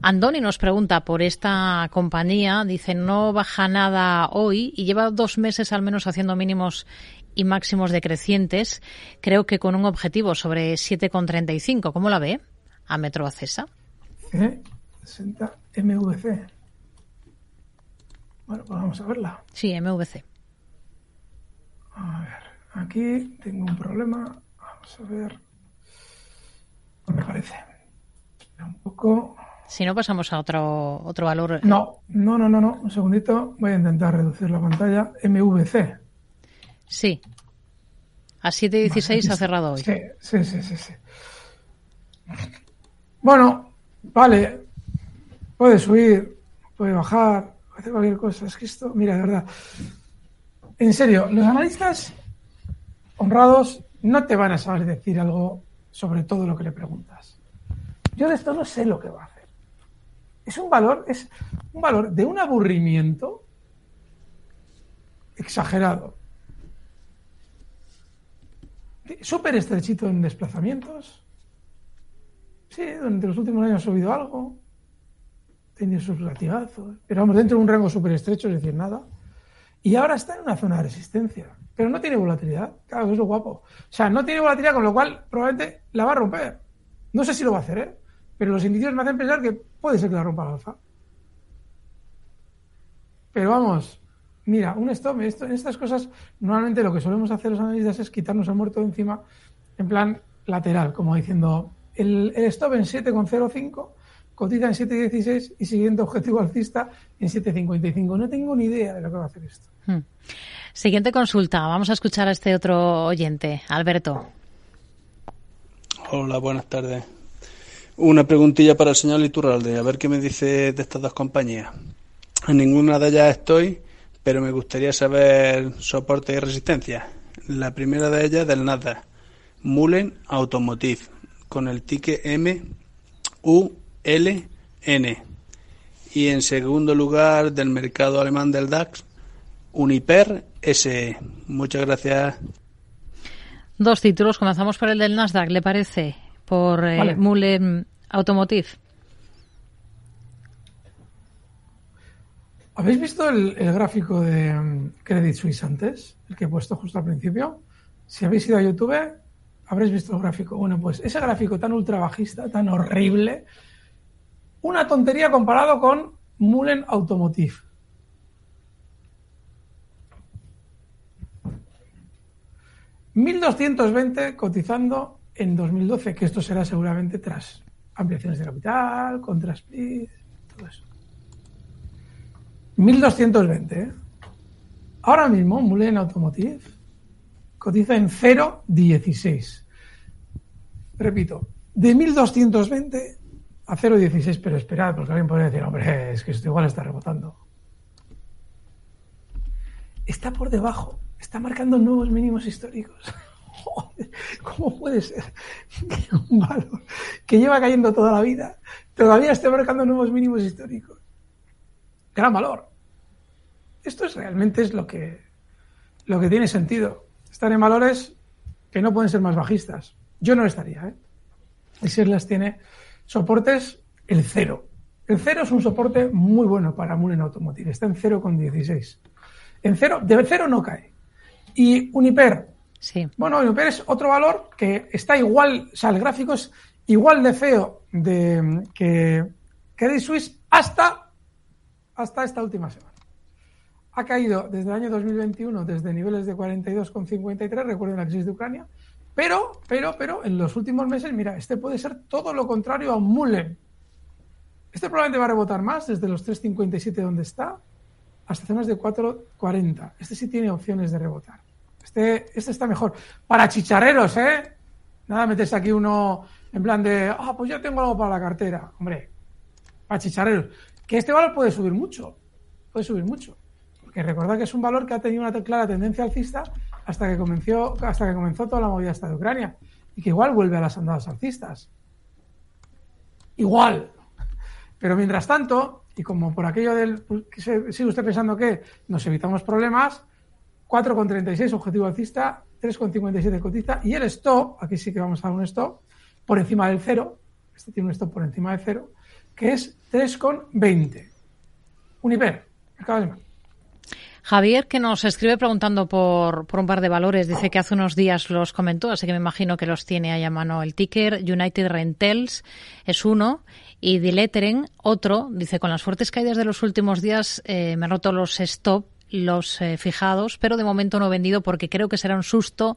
Andoni nos pregunta por esta compañía. Dice, no baja nada hoy y lleva dos meses al menos haciendo mínimos y máximos decrecientes. Creo que con un objetivo sobre 7,35. ¿Cómo la ve a Metrobacesa? ¿Eh? 60 MVC. Bueno, pues vamos a verla. Sí, MVC. A ver, aquí tengo un problema. Vamos a ver. Me parece. Un poco. Si no, pasamos a otro, otro valor. No, no, no, no, no. Un segundito. Voy a intentar reducir la pantalla. MVC. Sí. A 7,16 ha cerrado hoy. Sí, sí, sí, sí, sí. Bueno, vale. Puede subir, puede bajar, puede hacer cualquier cosa. Es que esto, mira, de verdad. En serio, los analistas honrados no te van a saber decir algo sobre todo lo que le preguntas. Yo de esto no sé lo que va a hacer. Es un valor, es un valor de un aburrimiento exagerado. Súper estrechito en desplazamientos. Sí, durante los últimos años ha subido algo. Tiene sus latigazos. Pero vamos, dentro de un rango súper estrecho, es decir, nada. Y ahora está en una zona de resistencia. Pero no tiene volatilidad. Claro, eso es lo guapo. O sea, no tiene volatilidad, con lo cual probablemente la va a romper. No sé si lo va a hacer, ¿eh? Pero los indicios me hacen pensar que puede ser que la rompa la alfa. Pero vamos, mira, un stop, en estas cosas, normalmente lo que solemos hacer los analistas es quitarnos el muerto de encima en plan lateral, como diciendo, el, el stop en 7,05 cotiza en 7,16 y siguiente objetivo alcista en 7,55. No tengo ni idea de lo que va a hacer esto. Hmm. Siguiente consulta. Vamos a escuchar a este otro oyente, Alberto. Hola, buenas tardes. Una preguntilla para el señor Liturralde, a ver qué me dice de estas dos compañías. En ninguna de ellas estoy, pero me gustaría saber soporte y resistencia. La primera de ellas del Nasdaq, Mullen Automotive, con el ticket M-U-L-N. Y en segundo lugar del mercado alemán del DAX, Uniper SE. Muchas gracias. Dos títulos. Comenzamos por el del Nasdaq, ¿le parece? Por eh, Mullen Automotive. ¿Habéis visto el, gráfico de mm, Credit Suisse antes? El que he puesto justo al principio. Si habéis ido a YouTube, habréis visto el gráfico. Bueno, pues ese gráfico tan ultra bajista, tan horrible, una tontería comparado con Mullen Automotive. $1.220 cotizando en 2012, que esto será seguramente tras ampliaciones de capital, contra split, todo eso. 1220. ¿eh? Ahora mismo, Mullen Automotive cotiza en 0,16. Repito, de 1220 a 0,16, pero esperad, porque alguien podría decir, hombre, es que esto igual está rebotando. Está por debajo, está marcando nuevos mínimos históricos. ¿Cómo puede ser que un valor que lleva cayendo toda la vida todavía esté marcando nuevos mínimos históricos? Gran valor. Esto es realmente es lo que, lo que tiene sentido. Están en valores que no pueden ser más bajistas. Yo no estaría. ¿eh? El las tiene soportes el cero. El cero es un soporte muy bueno para Mullen Automotive. Está en 0,16. En cero, de cero no cae. Y Uniper. Sí. Bueno, Uniper es otro valor que está igual, o sea, el gráfico es igual de feo de, que Credit Suisse hasta, hasta esta última semana ha caído desde el año 2021 desde niveles de 42,53, recuerden la crisis de Ucrania, pero, pero, pero en los últimos meses, mira, este puede ser todo lo contrario a un Mullen. Este probablemente va a rebotar más desde los 3,57 donde está hasta zonas de 4,40. Este sí tiene opciones de rebotar. Este, este está mejor. Para chicharreros, ¿eh? Nada, metes aquí uno en plan de, ah, pues ya tengo algo para la cartera. Hombre, para chicharreros. Que este valor puede subir mucho. Puede subir mucho que recordad que es un valor que ha tenido una clara tendencia alcista hasta que comenzó, hasta que comenzó toda la movida esta de Ucrania y que igual vuelve a las andadas alcistas. Igual. Pero mientras tanto, y como por aquello del sigue usted pensando que nos evitamos problemas, 4,36 objetivo alcista, 3,57 cotista y el stop, aquí sí que vamos a dar un stop, por encima del cero, este tiene un stop por encima del cero, que es 3,20. Uniper, acaba de Javier, que nos escribe preguntando por, por un par de valores, dice que hace unos días los comentó, así que me imagino que los tiene ahí a mano. El ticker United Rentals es uno y Dileteren otro. Dice, con las fuertes caídas de los últimos días eh, me roto los stop, los eh, fijados, pero de momento no he vendido porque creo que será un susto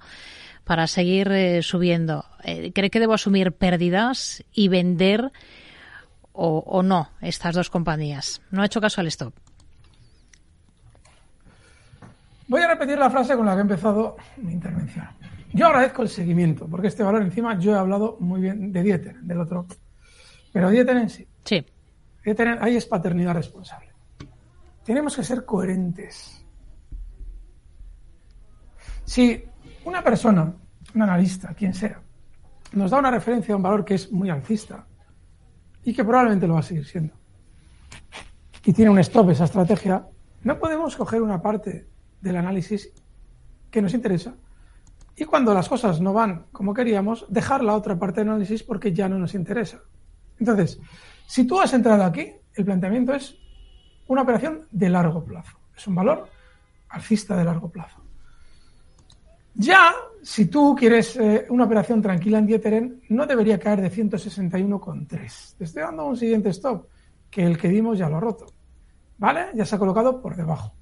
para seguir eh, subiendo. ¿Cree que debo asumir pérdidas y vender o, o no estas dos compañías? No ha hecho caso al stop. Voy a repetir la frase con la que he empezado mi intervención. Yo agradezco el seguimiento, porque este valor encima yo he hablado muy bien de Dieter, del otro. Pero Dieter en sí. Sí. Dieter, ahí es paternidad responsable. Tenemos que ser coherentes. Si una persona, un analista, quien sea, nos da una referencia a un valor que es muy alcista y que probablemente lo va a seguir siendo, y tiene un stop esa estrategia, no podemos coger una parte del análisis que nos interesa Y cuando las cosas no van como queríamos, dejar la otra parte del análisis porque ya no nos interesa. Entonces, si tú has entrado aquí, el planteamiento es una operación de largo plazo. Es un valor alcista de largo plazo. Ya, si tú quieres eh, una operación tranquila en Dieteren, no debería caer de 161,3. Te estoy dando un siguiente stop, que el que dimos ya lo ha roto. ¿Vale? Ya se ha colocado por debajo.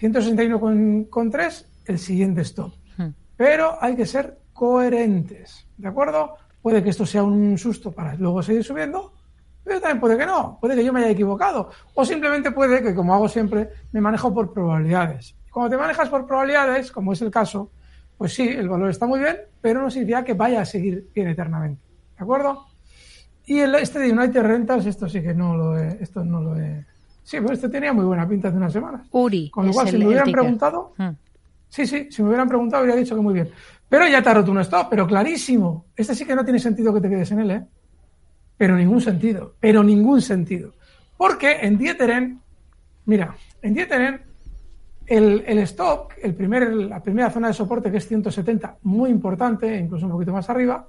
161,3, el siguiente stop. Hmm. Pero hay que ser coherentes. ¿De acuerdo? Puede que esto sea un susto para luego seguir subiendo, pero también puede que no. Puede que yo me haya equivocado. O simplemente puede que, como hago siempre, me manejo por probabilidades. Cuando te manejas por probabilidades, como es el caso, pues sí, el valor está muy bien, pero no significa que vaya a seguir bien eternamente. ¿De acuerdo? Y el, este de United Rentals, esto sí que no lo he, esto no lo he. Sí, pues este tenía muy buena pinta hace unas semanas. Uri. Con lo cual, si me hubieran preguntado. Hmm. Sí, sí, si me hubieran preguntado, habría dicho que muy bien. Pero ya te ha roto un stop, pero clarísimo. Este sí que no tiene sentido que te quedes en él, ¿eh? Pero ningún sentido. Pero ningún sentido. Porque en Dieteren, mira, en Dieteren el, el stop, el primer, la primera zona de soporte, que es 170, muy importante, incluso un poquito más arriba,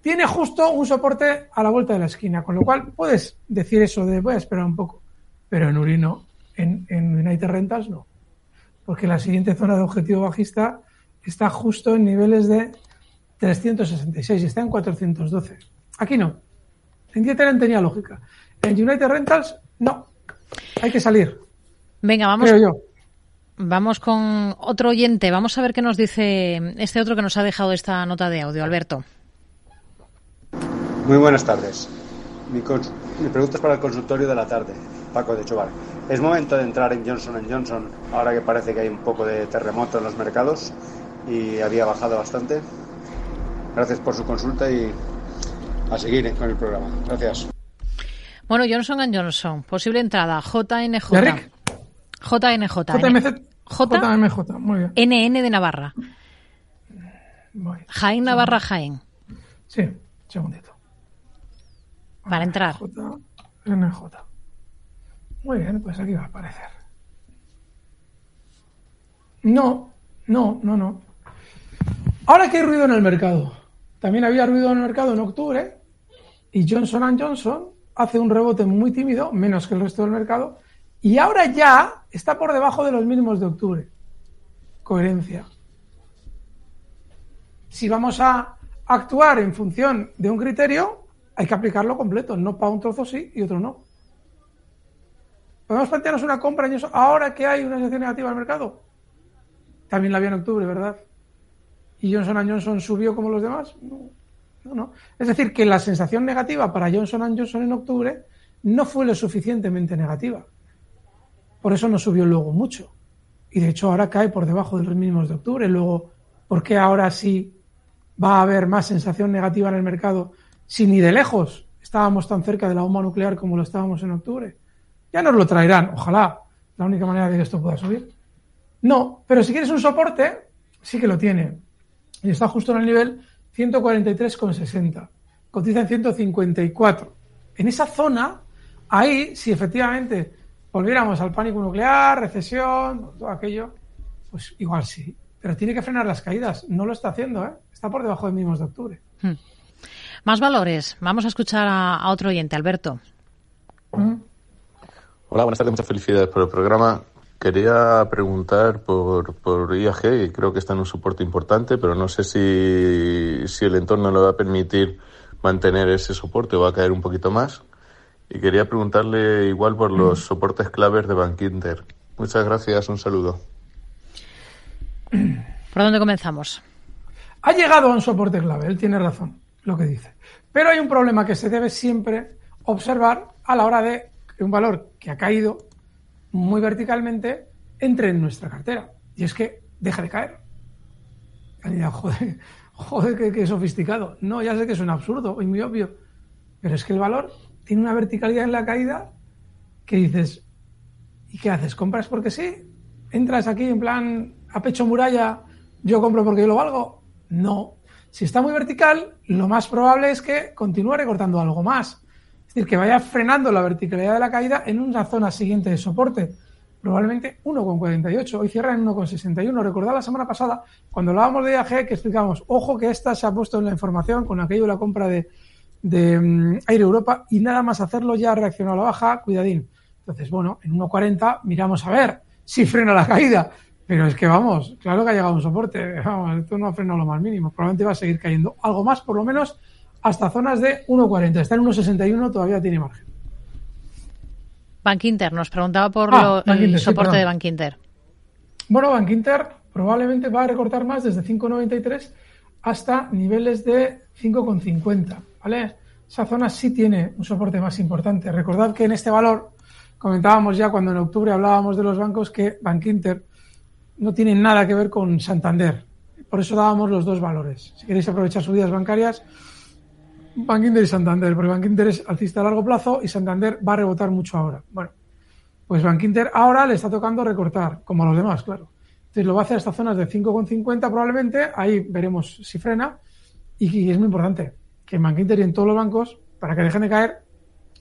tiene justo un soporte a la vuelta de la esquina, con lo cual puedes decir eso de voy a esperar un poco, pero en Uri no, en, en United Rentals no, porque la siguiente zona de objetivo bajista está justo en niveles de 366 y está en 412. Aquí no. En Dieteren tenía lógica. En United Rentals, no. Hay que salir. Venga, vamos. yo. Vamos con otro oyente. Vamos a ver qué nos dice este otro que nos ha dejado esta nota de audio. Alberto. Muy buenas tardes. Mi, pregunta es para el consultorio de la tarde. Paco de Chobar. ¿Es momento de entrar en Johnson Johnson ahora que parece que hay un poco de terremoto en los mercados y había bajado bastante? Gracias por su consulta y a seguir con el programa. Gracias. Bueno, Johnson Johnson, posible entrada, JNJ. JNJ. JMZ. JMJ, muy bien. NN de Navarra. Jaén Navarra Jaén. Sí, segundito. Para entrar. JNJ. Muy bien, pues aquí va a aparecer. No, no, no, no. Ahora que hay ruido en el mercado. También había ruido en el mercado en octubre y Johnson Johnson hace un rebote muy tímido, menos que el resto del mercado, y ahora ya está por debajo de los mínimos de octubre. Coherencia. Si vamos a actuar en función de un criterio, hay que aplicarlo completo, no para un trozo sí y otro no. ¿Podemos plantearnos una compra en eso ahora que hay una situación negativa en el mercado? También la había en octubre, ¿verdad? ¿Y Johnson Johnson subió como los demás? No, no, no. Es decir, que la sensación negativa para Johnson Johnson en octubre no fue lo suficientemente negativa. Por eso no subió luego mucho. Y de hecho ahora cae por debajo de los mínimos de octubre. Luego, ¿por qué ahora sí va a haber más sensación negativa en el mercado si ni de lejos estábamos tan cerca de la bomba nuclear como lo estábamos en octubre? Ya nos lo traerán, ojalá. La única manera de que esto pueda subir. No, pero si quieres un soporte, sí que lo tiene. Y está justo en el nivel 143,60. Cotiza en 154. En esa zona, ahí, si efectivamente volviéramos al pánico nuclear, recesión, todo aquello, pues igual sí. Pero tiene que frenar las caídas. No lo está haciendo, ¿eh? Está por debajo de mínimos de octubre. Hmm. Más valores. Vamos a escuchar a, otro oyente, Alberto. Hola, buenas tardes. Muchas felicidades por el programa. Quería preguntar por, por IAG, y creo que está en un soporte importante, pero no sé si, si el entorno le va a permitir mantener ese soporte o va a caer un poquito más. Y quería preguntarle igual por los soportes claves de Bankinter. Muchas gracias, un saludo. ¿Por dónde comenzamos? Ha llegado a un soporte clave, él tiene razón, lo que dice. Pero hay un problema que se debe siempre observar a la hora de un valor que ha caído muy verticalmente entre en nuestra cartera. Y es que deja de caer. Joder, joder, qué, sofisticado. No, ya sé que es un absurdo y muy obvio. Pero es que el valor tiene una verticalidad en la caída que dices, ¿y qué haces? ¿Compras porque sí? ¿Entras aquí en plan a pecho muralla, yo compro porque yo lo valgo? No. Si está muy vertical, lo más probable es que continúe recortando algo más. Es decir, que vaya frenando la verticalidad de la caída en una zona siguiente de soporte. probablemente 1,48. Hoy cierra en 1,61. Recordad la semana pasada, cuando hablábamos de IAG, que explicábamos, ojo que esta se ha puesto en la información con aquello de la compra de, de mm, Aire Europa y nada más hacerlo ya ha reaccionado a la baja, cuidadín. Entonces, bueno, en 1,40 miramos a ver si frena la caída. Pero es que vamos, claro que ha llegado un soporte. Vamos, esto no ha frenado lo más mínimo. Probablemente va a seguir cayendo algo más, por lo menos hasta zonas de 1,40. Está en 1,61, todavía tiene margen. Bank Inter nos preguntaba por ah, el soporte de Bank Inter. Bueno, Bank Inter probablemente va a recortar más desde 5,93 hasta niveles de 5,50. ¿vale? Esa zona sí tiene un soporte más importante. Recordad que en este valor comentábamos ya cuando en octubre hablábamos de los bancos que Bank Inter no tiene nada que ver con Santander. Por eso dábamos los dos valores. Si queréis aprovechar subidas bancarias, Bank Inter y Santander, porque Bank Inter es alcista a largo plazo y Santander va a rebotar mucho ahora. Bueno, pues Bank Inter ahora le está tocando recortar, como a los demás, claro. Entonces lo va a hacer hasta zonas de 5,50 probablemente, ahí veremos si frena. Y, es muy importante que en Bank Inter y en todos los bancos, para que dejen de caer,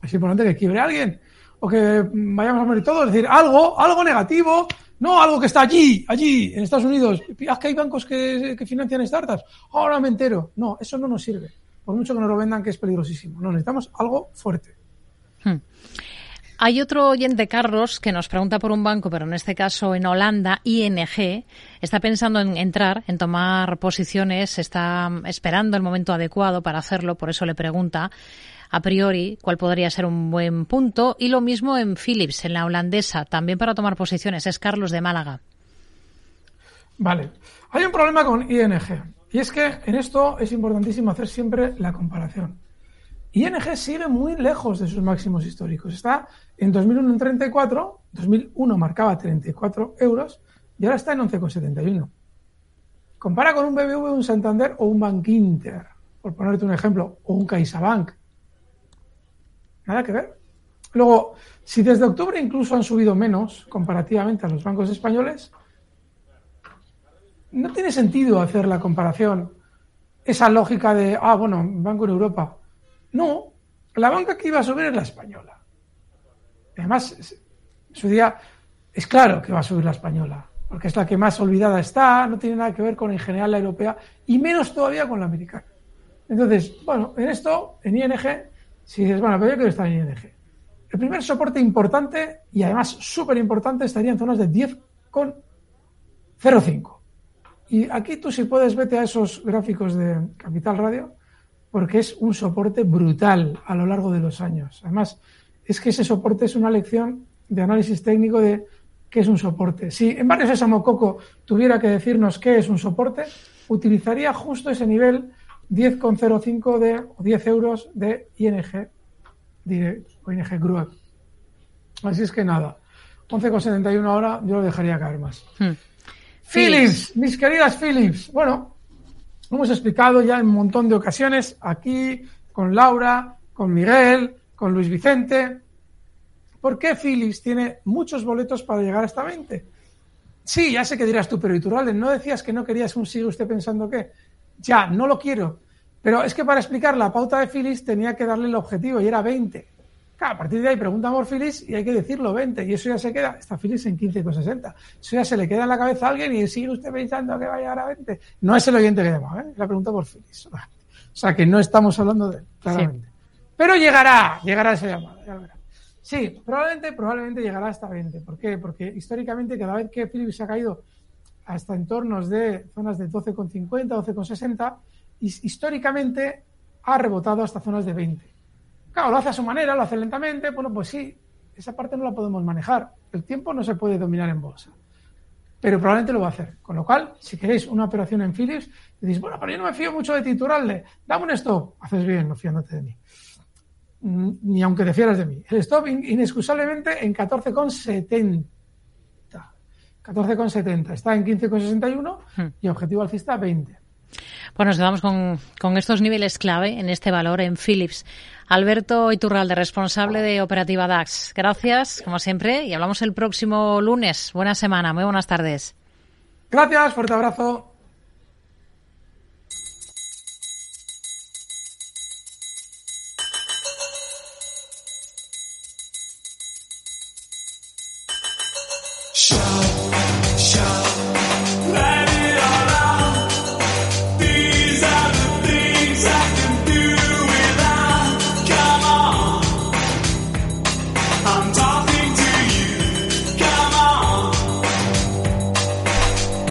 es importante que quiebre a alguien o que vayamos a morir todos, es decir, algo, algo negativo, no algo que está allí, allí, en Estados Unidos. Haz que hay bancos que financian startups. Ahora me entero. No, eso no nos sirve por mucho que nos lo vendan, que es peligrosísimo. No, necesitamos algo fuerte. Hmm. Hay otro oyente, Carlos, que nos pregunta por un banco, pero en este caso en Holanda, ING, está pensando en entrar, en tomar posiciones, está esperando el momento adecuado para hacerlo, por eso le pregunta a priori cuál podría ser un buen punto. Y lo mismo en Philips, en la holandesa, también para tomar posiciones. Es Carlos de Málaga. Vale. Hay un problema con ING. Y es que en esto es importantísimo hacer siempre la comparación. ING sigue muy lejos de sus máximos históricos. Está en 2001 en 34, 2001 marcaba 34 euros y ahora está en 11,71. Compara con un BBV, un Santander o un Bank Inter, por ponerte un ejemplo, o un CaixaBank. Nada que ver. Luego, si desde octubre incluso han subido menos comparativamente a los bancos españoles, no tiene sentido hacer la comparación, esa lógica de, ah, bueno, Banco en Europa. No, la banca que iba a subir es la española. Además, su día es claro que va a subir la española, porque es la que más olvidada está, no tiene nada que ver con en general la europea y menos todavía con la americana. Entonces, bueno, en esto, en ING, si dices, bueno, pero yo quiero estar en ING. El primer soporte importante y además súper importante estaría en zonas de 10,05. Y aquí tú si puedes vete a esos gráficos de Capital Radio, porque es un soporte brutal a lo largo de los años. Además, es que ese soporte es una lección de análisis técnico de qué es un soporte. Si en varios Sésamo Coco tuviera que decirnos qué es un soporte, utilizaría justo ese nivel 10,05 de o 10 euros de ING, de, ING Group. Así es que nada, 11,71 ahora yo lo dejaría caer más. Hmm. Philips, mis queridas Philips. Bueno, hemos explicado ya en un montón de ocasiones aquí con Laura, con Miguel, con Luis Vicente, por qué Philips tiene muchos boletos para llegar a esta 20. Sí, ya sé que dirás tú, pero Iturralde, ¿no decías que no querías un sigue usted pensando qué? Ya, no lo quiero. Pero es que para explicar la pauta de Philips tenía que darle el objetivo y era 20. Claro, a partir de ahí pregunta por Phillips y hay que decirlo 20 y eso ya se queda, está Phillips en 15,60. Eso ya se le queda en la cabeza a alguien y sigue usted pensando que va a llegar a 20. No es el oyente que llama, ¿eh? la pregunta por. O sea que no estamos hablando de él, claramente. Pero llegará, llegará esa llamada, ya verá. Sí, probablemente, probablemente llegará hasta 20. ¿Por qué? Porque históricamente cada vez que Philips se ha caído hasta entornos de zonas de 12,50, 12,60, históricamente ha rebotado hasta zonas de 20. Claro, lo hace a su manera, lo hace lentamente, bueno, pues sí, esa parte no la podemos manejar. El tiempo no se puede dominar en bolsa. Pero probablemente lo va a hacer. Con lo cual, si queréis una operación en Philips, decís, bueno, pero yo no me fío mucho de Tituralde, dame un stop. Haces bien, no fiándote de mí. Mm, ni aunque te fieras de mí. El stop inexcusablemente en 14,70. 14,70. Está en 15,61 hmm. y objetivo alcista 20. Pues nos quedamos con, con, estos niveles clave en este valor en Philips. Alberto Iturralde, responsable de Operativa DAX. Gracias, como siempre, y hablamos el próximo lunes. Buena semana, muy buenas tardes. Gracias, fuerte abrazo.